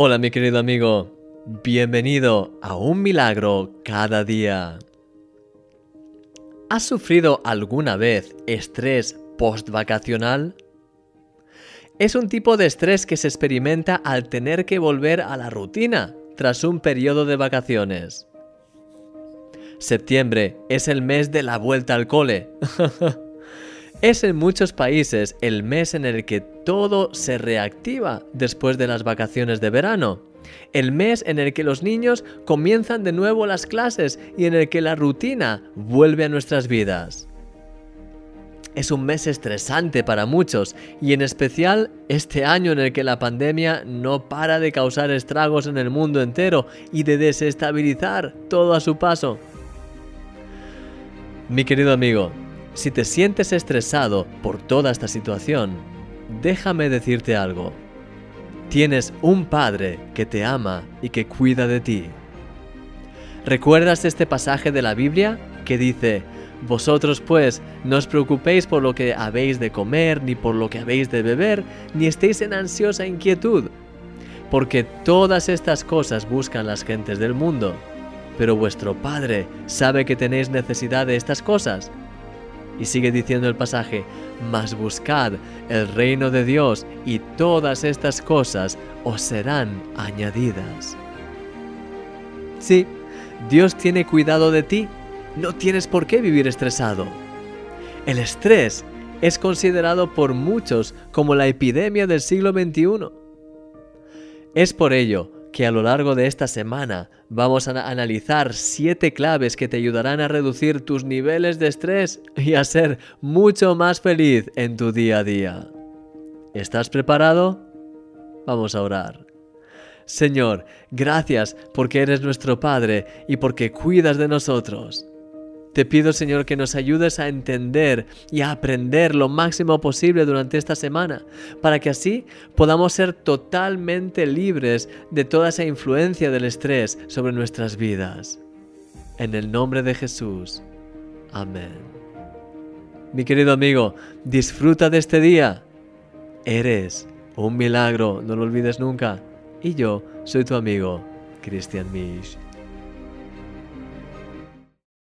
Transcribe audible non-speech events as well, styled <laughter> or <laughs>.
Hola mi querido amigo, bienvenido a un milagro cada día. ¿Has sufrido alguna vez estrés post-vacacional? Es un tipo de estrés que se experimenta al tener que volver a la rutina tras un periodo de vacaciones. Septiembre es el mes de la vuelta al cole. <laughs> Es en muchos países el mes en el que todo se reactiva después de las vacaciones de verano. El mes en el que los niños comienzan de nuevo las clases y en el que la rutina vuelve a nuestras vidas. Es un mes estresante para muchos y en especial este año en el que la pandemia no para de causar estragos en el mundo entero y de desestabilizar todo a su paso. Mi querido amigo, si te sientes estresado por toda esta situación, déjame decirte algo. Tienes un Padre que te ama y que cuida de ti. ¿Recuerdas este pasaje de la Biblia que dice, Vosotros pues no os preocupéis por lo que habéis de comer, ni por lo que habéis de beber, ni estéis en ansiosa inquietud? Porque todas estas cosas buscan las gentes del mundo. Pero vuestro Padre sabe que tenéis necesidad de estas cosas y sigue diciendo el pasaje, mas buscad el reino de Dios y todas estas cosas os serán añadidas. Sí, Dios tiene cuidado de ti, no tienes por qué vivir estresado. El estrés es considerado por muchos como la epidemia del siglo XXI. Es por ello que a lo largo de esta semana vamos a analizar siete claves que te ayudarán a reducir tus niveles de estrés y a ser mucho más feliz en tu día a día. ¿Estás preparado? Vamos a orar. Señor, gracias porque eres nuestro Padre y porque cuidas de nosotros. Te pido, Señor, que nos ayudes a entender y a aprender lo máximo posible durante esta semana, para que así podamos ser totalmente libres de toda esa influencia del estrés sobre nuestras vidas. En el nombre de Jesús. Amén. Mi querido amigo, disfruta de este día. Eres un milagro, no lo olvides nunca. Y yo soy tu amigo, Christian Misch.